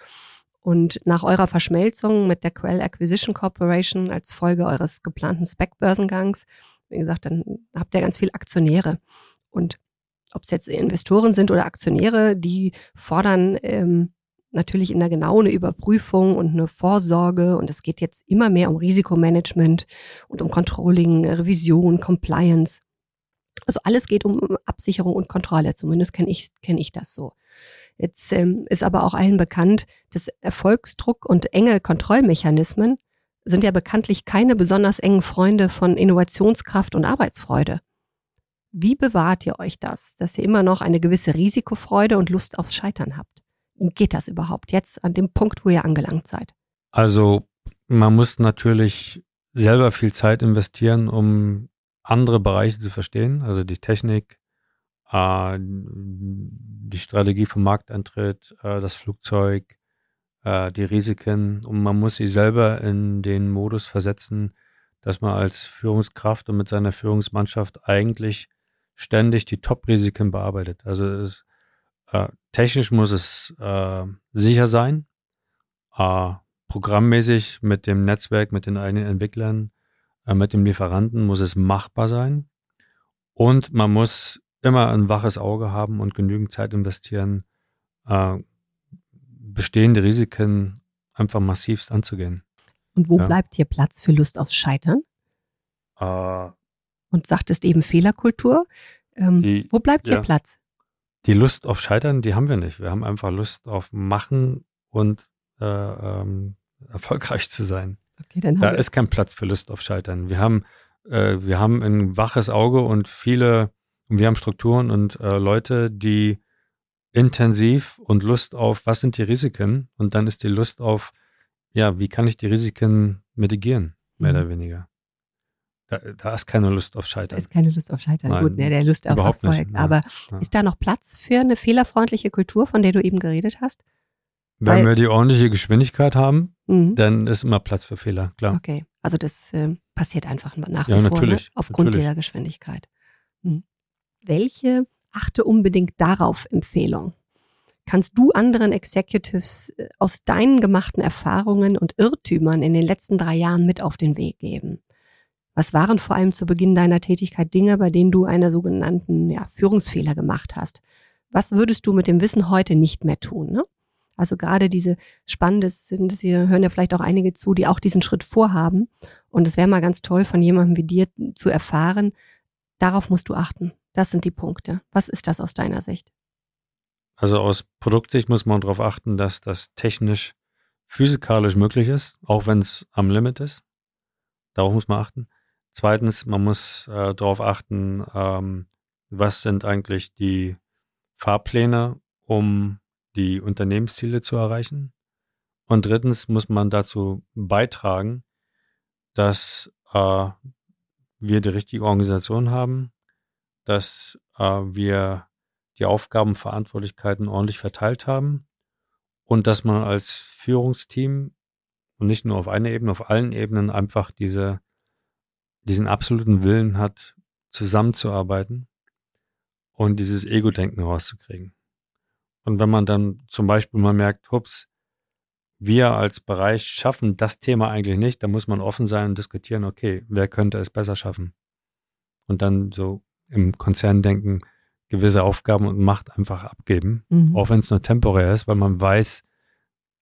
Und nach eurer Verschmelzung mit der Quell Acquisition Corporation als Folge eures geplanten Spec-Börsengangs, wie gesagt, dann habt ihr ganz viel Aktionäre. Und ob es jetzt Investoren sind oder Aktionäre, die fordern ähm, natürlich in der genau eine Überprüfung und eine Vorsorge. Und es geht jetzt immer mehr um Risikomanagement und um Controlling, Revision, Compliance. Also alles geht um Absicherung und Kontrolle. Zumindest kenne ich, kenn ich das so. Jetzt ähm, ist aber auch allen bekannt, dass Erfolgsdruck und enge Kontrollmechanismen sind ja bekanntlich keine besonders engen Freunde von Innovationskraft und Arbeitsfreude. Wie bewahrt ihr euch das, dass ihr immer noch eine gewisse Risikofreude und Lust aufs Scheitern habt? Geht das überhaupt jetzt an dem Punkt, wo ihr angelangt seid? Also man muss natürlich selber viel Zeit investieren, um andere Bereiche zu verstehen, also die Technik, äh, die Strategie vom Markteintritt, äh, das Flugzeug, äh, die Risiken. Und man muss sich selber in den Modus versetzen, dass man als Führungskraft und mit seiner Führungsmannschaft eigentlich ständig die Top-Risiken bearbeitet. Also es, äh, technisch muss es äh, sicher sein, äh, programmmäßig mit dem Netzwerk, mit den eigenen Entwicklern, mit dem Lieferanten muss es machbar sein und man muss immer ein waches Auge haben und genügend Zeit investieren, äh, bestehende Risiken einfach massivst anzugehen. Und wo ja. bleibt hier Platz für Lust aufs Scheitern? Äh, und sagtest eben Fehlerkultur. Ähm, die, wo bleibt hier Platz? Die Lust auf Scheitern, die haben wir nicht. Wir haben einfach Lust auf Machen und äh, ähm, erfolgreich zu sein. Okay, dann da ist kein Platz für Lust auf Scheitern. Wir haben, äh, wir haben ein waches Auge und viele, und wir haben Strukturen und äh, Leute, die intensiv und Lust auf, was sind die Risiken? Und dann ist die Lust auf, ja, wie kann ich die Risiken mitigieren, mehr mhm. oder weniger. Da, da, ist keine Lust auf Scheitern. Da ist keine Lust auf Scheitern. Nein, Gut, ne, der Lust auf Erfolg. Nicht. Aber ja. ist da noch Platz für eine fehlerfreundliche Kultur, von der du eben geredet hast? Wenn Weil, wir die ordentliche Geschwindigkeit haben, mhm. dann ist immer Platz für Fehler, klar. Okay, also das äh, passiert einfach nach wie ja, vor natürlich, ne? aufgrund natürlich. dieser Geschwindigkeit. Mhm. Welche achte unbedingt darauf Empfehlung? Kannst du anderen Executives äh, aus deinen gemachten Erfahrungen und Irrtümern in den letzten drei Jahren mit auf den Weg geben? Was waren vor allem zu Beginn deiner Tätigkeit Dinge, bei denen du einen sogenannten ja, Führungsfehler gemacht hast? Was würdest du mit dem Wissen heute nicht mehr tun? Ne? Also gerade diese spannende sind, hier hören ja vielleicht auch einige zu, die auch diesen Schritt vorhaben. Und es wäre mal ganz toll von jemandem wie dir zu erfahren, darauf musst du achten. Das sind die Punkte. Was ist das aus deiner Sicht? Also aus Produktsicht muss man darauf achten, dass das technisch, physikalisch möglich ist, auch wenn es am Limit ist. Darauf muss man achten. Zweitens, man muss äh, darauf achten, ähm, was sind eigentlich die Fahrpläne, um die Unternehmensziele zu erreichen. Und drittens muss man dazu beitragen, dass äh, wir die richtige Organisation haben, dass äh, wir die Aufgaben, Verantwortlichkeiten ordentlich verteilt haben und dass man als Führungsteam und nicht nur auf einer Ebene, auf allen Ebenen einfach diese diesen absoluten Willen hat, zusammenzuarbeiten und dieses Ego-Denken rauszukriegen. Und wenn man dann zum Beispiel mal merkt, hups, wir als Bereich schaffen das Thema eigentlich nicht, dann muss man offen sein und diskutieren, okay, wer könnte es besser schaffen? Und dann so im Konzern denken, gewisse Aufgaben und Macht einfach abgeben, mhm. auch wenn es nur temporär ist, weil man weiß,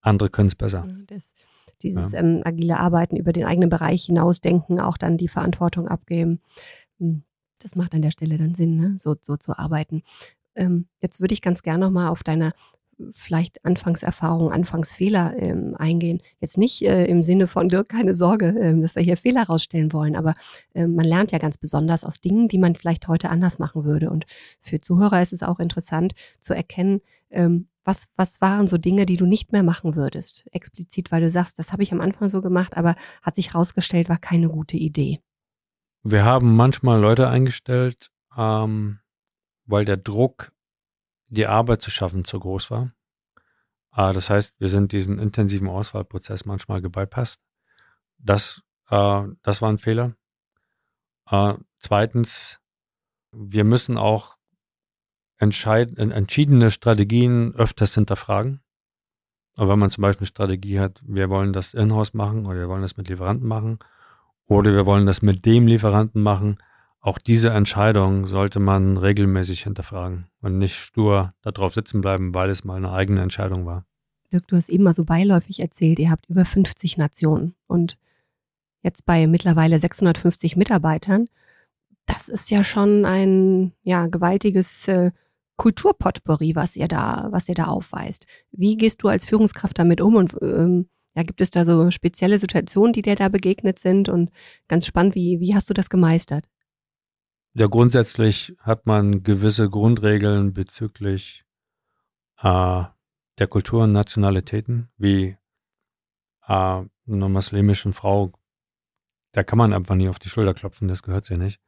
andere können es besser. Das, dieses ja. ähm, agile Arbeiten über den eigenen Bereich hinausdenken, auch dann die Verantwortung abgeben. Hm, das macht an der Stelle dann Sinn, ne? so, so zu arbeiten. Ähm, jetzt würde ich ganz gerne nochmal auf deine vielleicht Anfangserfahrung, Anfangsfehler ähm, eingehen. Jetzt nicht äh, im Sinne von Dirk, keine Sorge, ähm, dass wir hier Fehler rausstellen wollen, aber ähm, man lernt ja ganz besonders aus Dingen, die man vielleicht heute anders machen würde. Und für Zuhörer ist es auch interessant zu erkennen, ähm, was, was waren so Dinge, die du nicht mehr machen würdest? Explizit, weil du sagst, das habe ich am Anfang so gemacht, aber hat sich herausgestellt, war keine gute Idee. Wir haben manchmal Leute eingestellt, ähm, weil der Druck, die Arbeit zu schaffen, zu groß war. Äh, das heißt, wir sind diesen intensiven Auswahlprozess manchmal gebypasst. Das, äh, das war ein Fehler. Äh, zweitens, wir müssen auch entscheid entschiedene Strategien öfters hinterfragen. Aber wenn man zum Beispiel eine Strategie hat, wir wollen das in-house machen oder wir wollen das mit Lieferanten machen oder wir wollen das mit dem Lieferanten machen, auch diese Entscheidung sollte man regelmäßig hinterfragen und nicht stur darauf sitzen bleiben, weil es mal eine eigene Entscheidung war. Dirk, du hast eben mal so beiläufig erzählt, ihr habt über 50 Nationen und jetzt bei mittlerweile 650 Mitarbeitern. Das ist ja schon ein ja, gewaltiges äh, Kulturpotpourri, was ihr da, was ihr da aufweist. Wie gehst du als Führungskraft damit um und ähm, ja, gibt es da so spezielle Situationen, die dir da begegnet sind? Und ganz spannend, wie, wie hast du das gemeistert? Ja, grundsätzlich hat man gewisse Grundregeln bezüglich äh, der Kultur und Nationalitäten, wie äh, einer muslimischen Frau, da kann man einfach nie auf die Schulter klopfen, das gehört sie nicht.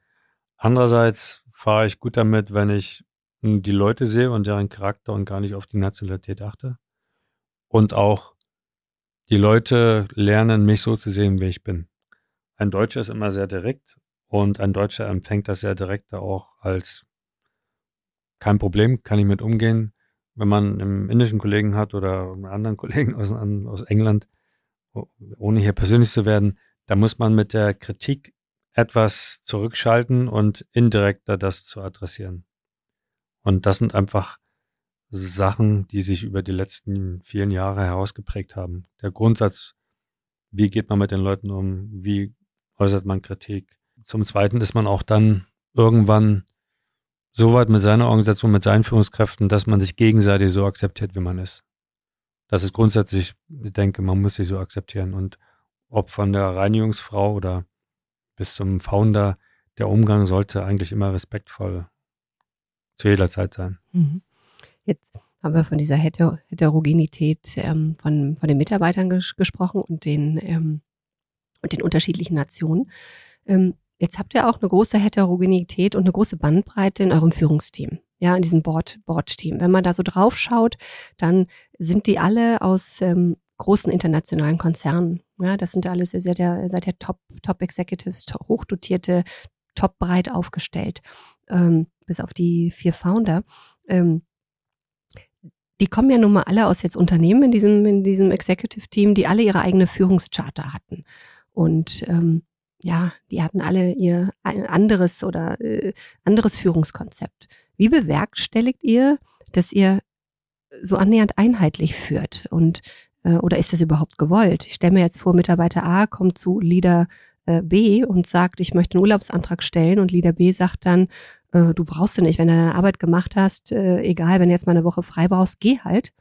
Andererseits fahre ich gut damit, wenn ich die Leute sehe und deren Charakter und gar nicht auf die Nationalität achte. Und auch die Leute lernen, mich so zu sehen, wie ich bin. Ein Deutscher ist immer sehr direkt und ein Deutscher empfängt das sehr direkt auch als kein Problem, kann ich mit umgehen. Wenn man einen indischen Kollegen hat oder einen anderen Kollegen aus, aus England, ohne hier persönlich zu werden, da muss man mit der Kritik etwas zurückschalten und indirekter das zu adressieren. Und das sind einfach Sachen, die sich über die letzten vielen Jahre herausgeprägt haben. Der Grundsatz, wie geht man mit den Leuten um, wie äußert man Kritik. Zum Zweiten ist man auch dann irgendwann so weit mit seiner Organisation, mit seinen Führungskräften, dass man sich gegenseitig so akzeptiert, wie man ist. Das ist grundsätzlich, ich denke, man muss sich so akzeptieren. Und ob von der Reinigungsfrau oder bis zum Founder, der Umgang sollte eigentlich immer respektvoll zu jeder Zeit sein. Mhm. Jetzt haben wir von dieser Heter Heterogenität ähm, von, von den Mitarbeitern ges gesprochen und den, ähm, und den unterschiedlichen Nationen. Ähm, jetzt habt ihr auch eine große Heterogenität und eine große Bandbreite in eurem Führungsteam. Ja, in diesem Board, Board-Team. Wenn man da so drauf schaut, dann sind die alle aus ähm, großen internationalen Konzernen. Ja, das sind alles, ihr seid ja, seid ja Top, Top Executives, hochdotierte, top breit aufgestellt, ähm, bis auf die vier Founder. Ähm, die kommen ja nun mal alle aus jetzt Unternehmen in diesem, in diesem Executive Team, die alle ihre eigene Führungscharta hatten. Und ähm, ja, die hatten alle ihr anderes oder äh, anderes Führungskonzept. Wie bewerkstelligt ihr, dass ihr so annähernd einheitlich führt? Und äh, oder ist das überhaupt gewollt? Ich stelle mir jetzt vor, Mitarbeiter A kommt zu Leader äh, B und sagt, ich möchte einen Urlaubsantrag stellen und Leader B sagt dann, äh, du brauchst du nicht, wenn du deine Arbeit gemacht hast, äh, egal, wenn du jetzt mal eine Woche frei brauchst, geh halt.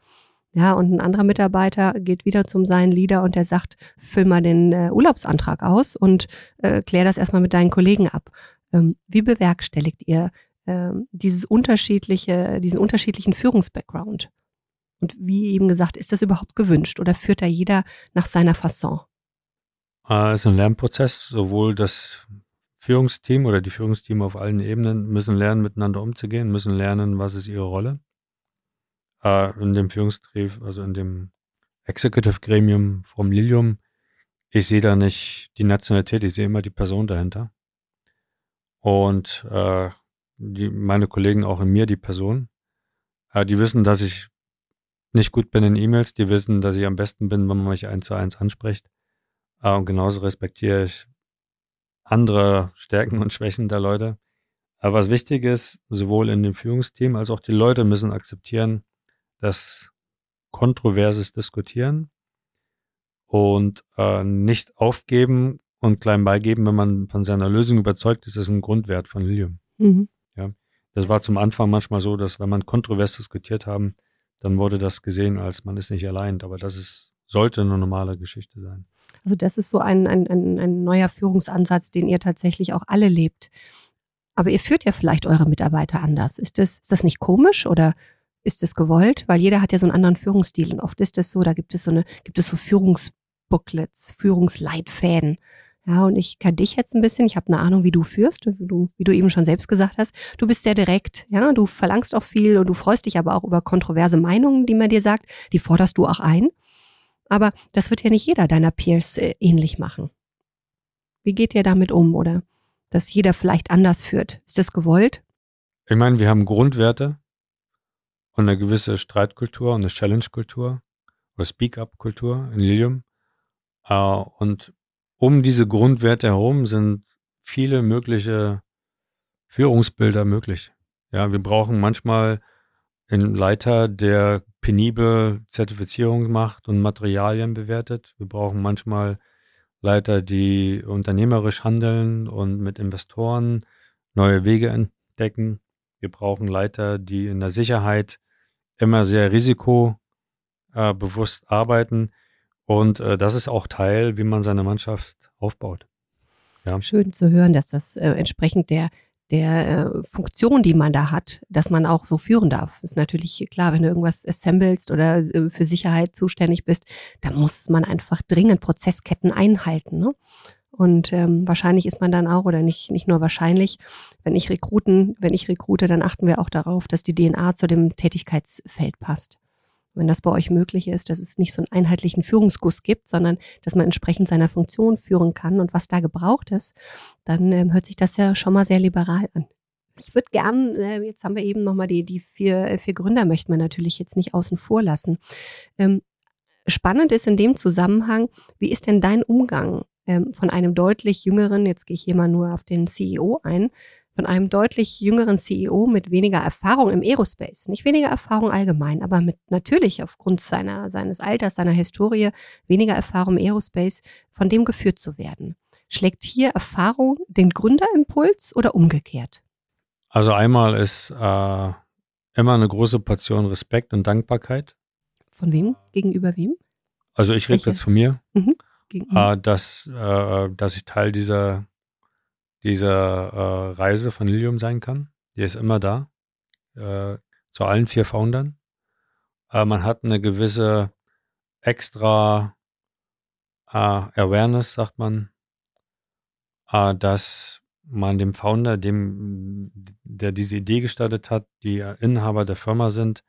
Ja, und ein anderer Mitarbeiter geht wieder zum seinen Leader und der sagt, füll mal den äh, Urlaubsantrag aus und äh, klär das erstmal mit deinen Kollegen ab. Ähm, wie bewerkstelligt ihr ähm, dieses unterschiedliche, diesen unterschiedlichen Führungsbackground? Und wie eben gesagt, ist das überhaupt gewünscht oder führt da jeder nach seiner Fasson? Äh, es ist ein Lernprozess, sowohl das Führungsteam oder die Führungsteam auf allen Ebenen müssen lernen, miteinander umzugehen, müssen lernen, was ist ihre Rolle. Äh, in dem Führungstrieb, also in dem Executive Gremium vom Lilium, ich sehe da nicht die Nationalität, ich sehe immer die Person dahinter. Und äh, die, meine Kollegen auch in mir, die Person. Äh, die wissen, dass ich nicht gut bin in E-Mails, die wissen, dass ich am besten bin, wenn man mich eins zu eins anspricht. Äh, und genauso respektiere ich andere Stärken und Schwächen der Leute. Aber was wichtig ist, sowohl in dem Führungsteam als auch die Leute müssen akzeptieren, dass kontroverses Diskutieren und äh, nicht aufgeben und klein beigeben, wenn man von seiner Lösung überzeugt ist, ist ein Grundwert von Lilium. Mhm. Ja, das war zum Anfang manchmal so, dass wenn man kontrovers diskutiert haben, dann wurde das gesehen, als man ist nicht allein. Aber das ist, sollte eine normale Geschichte sein. Also das ist so ein, ein, ein, ein neuer Führungsansatz, den ihr tatsächlich auch alle lebt. Aber ihr führt ja vielleicht eure Mitarbeiter anders. Ist das, ist das nicht komisch oder ist das gewollt? Weil jeder hat ja so einen anderen Führungsstil und oft ist das so, da gibt es so eine, gibt es so Führungsbooklets, Führungsleitfäden. Ja, und ich kann dich jetzt ein bisschen, ich habe eine Ahnung, wie du führst, wie du, wie du eben schon selbst gesagt hast. Du bist sehr direkt, ja, du verlangst auch viel und du freust dich aber auch über kontroverse Meinungen, die man dir sagt, die forderst du auch ein. Aber das wird ja nicht jeder deiner Peers äh, ähnlich machen. Wie geht ihr damit um oder dass jeder vielleicht anders führt? Ist das gewollt? Ich meine, wir haben Grundwerte und eine gewisse Streitkultur und eine Challenge-Kultur oder Speak-up-Kultur in Lilium. Äh, und um diese Grundwerte herum sind viele mögliche Führungsbilder möglich. Ja, wir brauchen manchmal einen Leiter, der penibel Zertifizierung macht und Materialien bewertet. Wir brauchen manchmal Leiter, die unternehmerisch handeln und mit Investoren neue Wege entdecken. Wir brauchen Leiter, die in der Sicherheit immer sehr risikobewusst arbeiten. Und äh, das ist auch Teil, wie man seine Mannschaft aufbaut. Ja. Schön zu hören, dass das äh, entsprechend der der äh, Funktion, die man da hat, dass man auch so führen darf. Ist natürlich klar, wenn du irgendwas assemblest oder für Sicherheit zuständig bist, da muss man einfach dringend Prozessketten einhalten. Ne? Und ähm, wahrscheinlich ist man dann auch, oder nicht, nicht nur wahrscheinlich, wenn ich rekruten, wenn ich rekrute, dann achten wir auch darauf, dass die DNA zu dem Tätigkeitsfeld passt wenn das bei euch möglich ist, dass es nicht so einen einheitlichen Führungsguss gibt, sondern dass man entsprechend seiner Funktion führen kann und was da gebraucht ist, dann ähm, hört sich das ja schon mal sehr liberal an. Ich würde gern, äh, jetzt haben wir eben nochmal die, die vier, äh, vier Gründer, möchten wir natürlich jetzt nicht außen vor lassen. Ähm, spannend ist in dem Zusammenhang, wie ist denn dein Umgang ähm, von einem deutlich jüngeren, jetzt gehe ich hier mal nur auf den CEO ein, von einem deutlich jüngeren CEO mit weniger Erfahrung im Aerospace. Nicht weniger Erfahrung allgemein, aber mit natürlich aufgrund seiner, seines Alters, seiner Historie, weniger Erfahrung im Aerospace, von dem geführt zu werden. Schlägt hier Erfahrung den Gründerimpuls oder umgekehrt? Also einmal ist äh, immer eine große Portion Respekt und Dankbarkeit. Von wem? Gegenüber wem? Also ich rede jetzt von mir, mhm. Äh, dass, äh, dass ich Teil dieser dieser äh, Reise von Lilium sein kann. Die ist immer da, äh, zu allen vier Foundern. Äh, man hat eine gewisse extra Awareness, sagt man, dass man dem Founder, dem, der diese Idee gestartet hat, die Inhaber der Firma sind,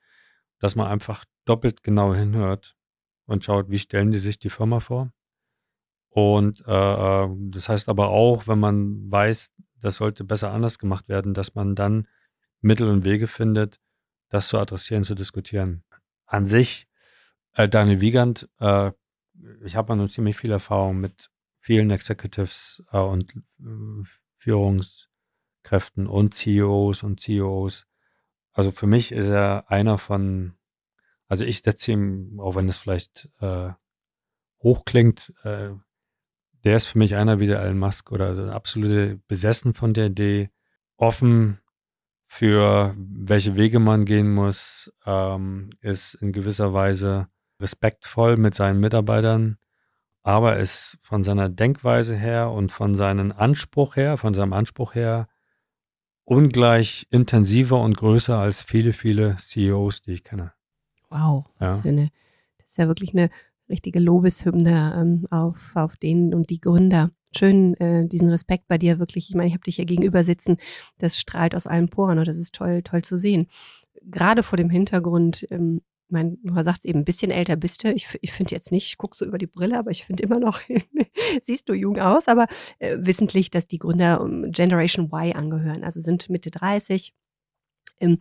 dass man einfach doppelt genau hinhört und schaut, wie stellen die sich die Firma vor und äh, äh, das heißt aber auch, wenn man weiß, das sollte besser anders gemacht werden, dass man dann Mittel und Wege findet, das zu adressieren, zu diskutieren. An sich, äh, Daniel Wiegand, äh, ich habe noch ziemlich viel Erfahrung mit vielen Executives äh, und äh, Führungskräften und CEOs und CEOs. Also für mich ist er einer von, also ich setze ihm, auch wenn es vielleicht äh, hochklingt, äh, der ist für mich einer wie der Elon Musk oder also absolute besessen von der Idee, offen für welche Wege man gehen muss, ähm, ist in gewisser Weise respektvoll mit seinen Mitarbeitern, aber ist von seiner Denkweise her und von seinem Anspruch her, von seinem Anspruch her ungleich intensiver und größer als viele, viele CEOs, die ich kenne. Wow, ja. das, eine, das ist ja wirklich eine richtige Lobeshymne ähm, auf, auf den und die Gründer. Schön, äh, diesen Respekt bei dir wirklich. Ich meine, ich habe dich hier gegenüber sitzen. Das strahlt aus allen Poren und das ist toll, toll zu sehen. Gerade vor dem Hintergrund, ähm, mein, du sagst eben, ein bisschen älter bist du. Ich, ich finde jetzt nicht, ich gucke so über die Brille, aber ich finde immer noch, siehst du jung aus, aber äh, wissentlich, dass die Gründer um Generation Y angehören, also sind Mitte 30. Ähm,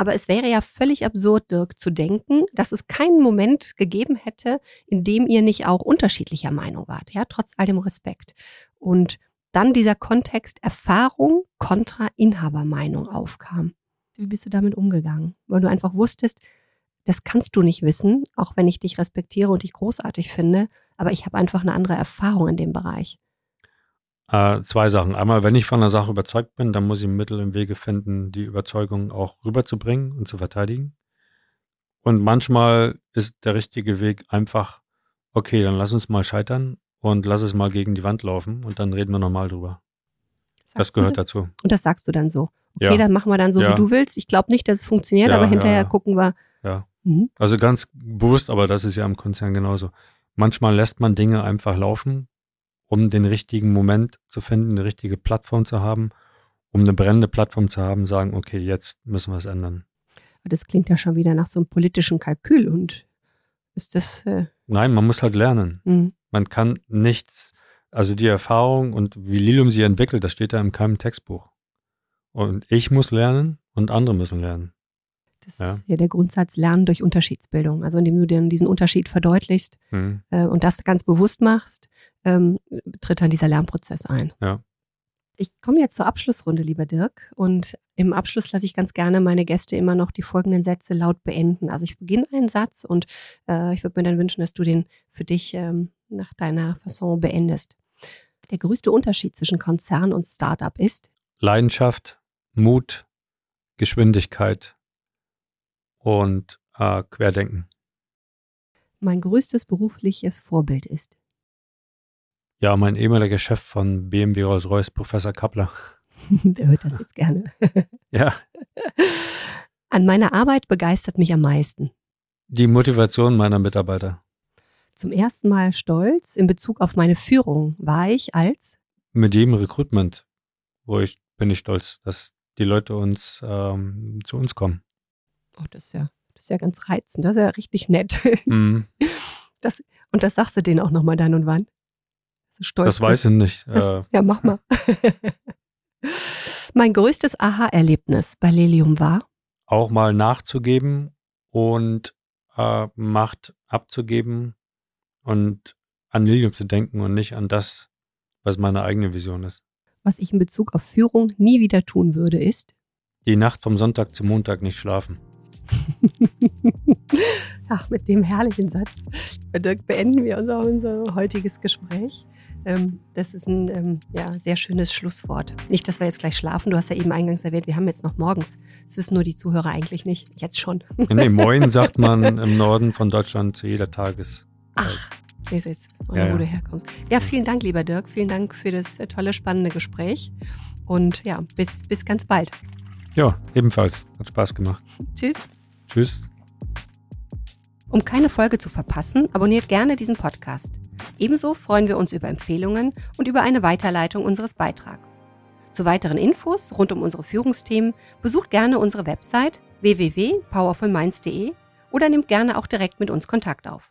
aber es wäre ja völlig absurd, Dirk, zu denken, dass es keinen Moment gegeben hätte, in dem ihr nicht auch unterschiedlicher Meinung wart, ja, trotz all dem Respekt. Und dann dieser Kontext Erfahrung kontra Inhabermeinung aufkam. Wie bist du damit umgegangen? Weil du einfach wusstest, das kannst du nicht wissen, auch wenn ich dich respektiere und dich großartig finde, aber ich habe einfach eine andere Erfahrung in dem Bereich. Äh, zwei Sachen. Einmal, wenn ich von einer Sache überzeugt bin, dann muss ich Mittel und Wege finden, die Überzeugung auch rüberzubringen und zu verteidigen. Und manchmal ist der richtige Weg einfach, okay, dann lass uns mal scheitern und lass es mal gegen die Wand laufen und dann reden wir nochmal drüber. Sagst das gehört dazu. Und das sagst du dann so. Okay, ja. dann machen wir dann so, ja. wie du willst. Ich glaube nicht, dass es funktioniert, ja, aber hinterher gucken wir. Ja. Mhm. Also ganz bewusst, aber das ist ja im Konzern genauso. Manchmal lässt man Dinge einfach laufen um den richtigen Moment zu finden, eine richtige Plattform zu haben, um eine brennende Plattform zu haben, sagen, okay, jetzt müssen wir es ändern. Das klingt ja schon wieder nach so einem politischen Kalkül und ist das. Äh Nein, man muss halt lernen. Mhm. Man kann nichts, also die Erfahrung und wie Lilium sie entwickelt, das steht da in keinem Textbuch. Und ich muss lernen und andere müssen lernen. Das ja. ist ja der Grundsatz Lernen durch Unterschiedsbildung. Also indem du dir diesen Unterschied verdeutlichst mhm. äh, und das ganz bewusst machst, ähm, tritt dann dieser Lernprozess ein. Ja. Ich komme jetzt zur Abschlussrunde, lieber Dirk. Und im Abschluss lasse ich ganz gerne meine Gäste immer noch die folgenden Sätze laut beenden. Also ich beginne einen Satz und äh, ich würde mir dann wünschen, dass du den für dich ähm, nach deiner Fasson beendest. Der größte Unterschied zwischen Konzern und Startup ist Leidenschaft, Mut, Geschwindigkeit und äh, Querdenken. Mein größtes berufliches Vorbild ist ja, mein ehemaliger Chef von BMW Rolls-Royce, Professor Kappler. Der hört das jetzt gerne. ja. An meiner Arbeit begeistert mich am meisten. Die Motivation meiner Mitarbeiter. Zum ersten Mal stolz in Bezug auf meine Führung war ich als? Mit jedem Recruitment, wo ich bin ich stolz, dass die Leute uns ähm, zu uns kommen. Oh, das ist ja, das ist ja ganz reizend, das ist ja richtig nett. Mm. Das, und das sagst du denen auch nochmal dann und wann? stolz Das weiß ich nicht. Das, äh. ja, mach mal. mein größtes Aha-Erlebnis bei Lelium war? Auch mal nachzugeben und äh, Macht abzugeben und an Lilium zu denken und nicht an das, was meine eigene Vision ist. Was ich in Bezug auf Führung nie wieder tun würde, ist? Die Nacht vom Sonntag zum Montag nicht schlafen. Ach, mit dem herrlichen Satz beenden wir unser, unser heutiges Gespräch. Ähm, das ist ein ähm, ja, sehr schönes Schlusswort. Nicht, dass wir jetzt gleich schlafen. Du hast ja eben eingangs erwähnt, wir haben jetzt noch morgens. Das wissen nur die Zuhörer eigentlich nicht. Jetzt schon. nee, moin sagt man im Norden von Deutschland zu jeder Tages. Ach, ich weiß jetzt, ja, wo du herkommst. Ja, vielen Dank, lieber Dirk. Vielen Dank für das äh, tolle, spannende Gespräch. Und ja, bis, bis ganz bald. Ja, ebenfalls. Hat Spaß gemacht. Tschüss. Tschüss. Um keine Folge zu verpassen, abonniert gerne diesen Podcast. Ebenso freuen wir uns über Empfehlungen und über eine Weiterleitung unseres Beitrags. Zu weiteren Infos rund um unsere Führungsthemen besucht gerne unsere Website www.powerfulminds.de oder nehmt gerne auch direkt mit uns Kontakt auf.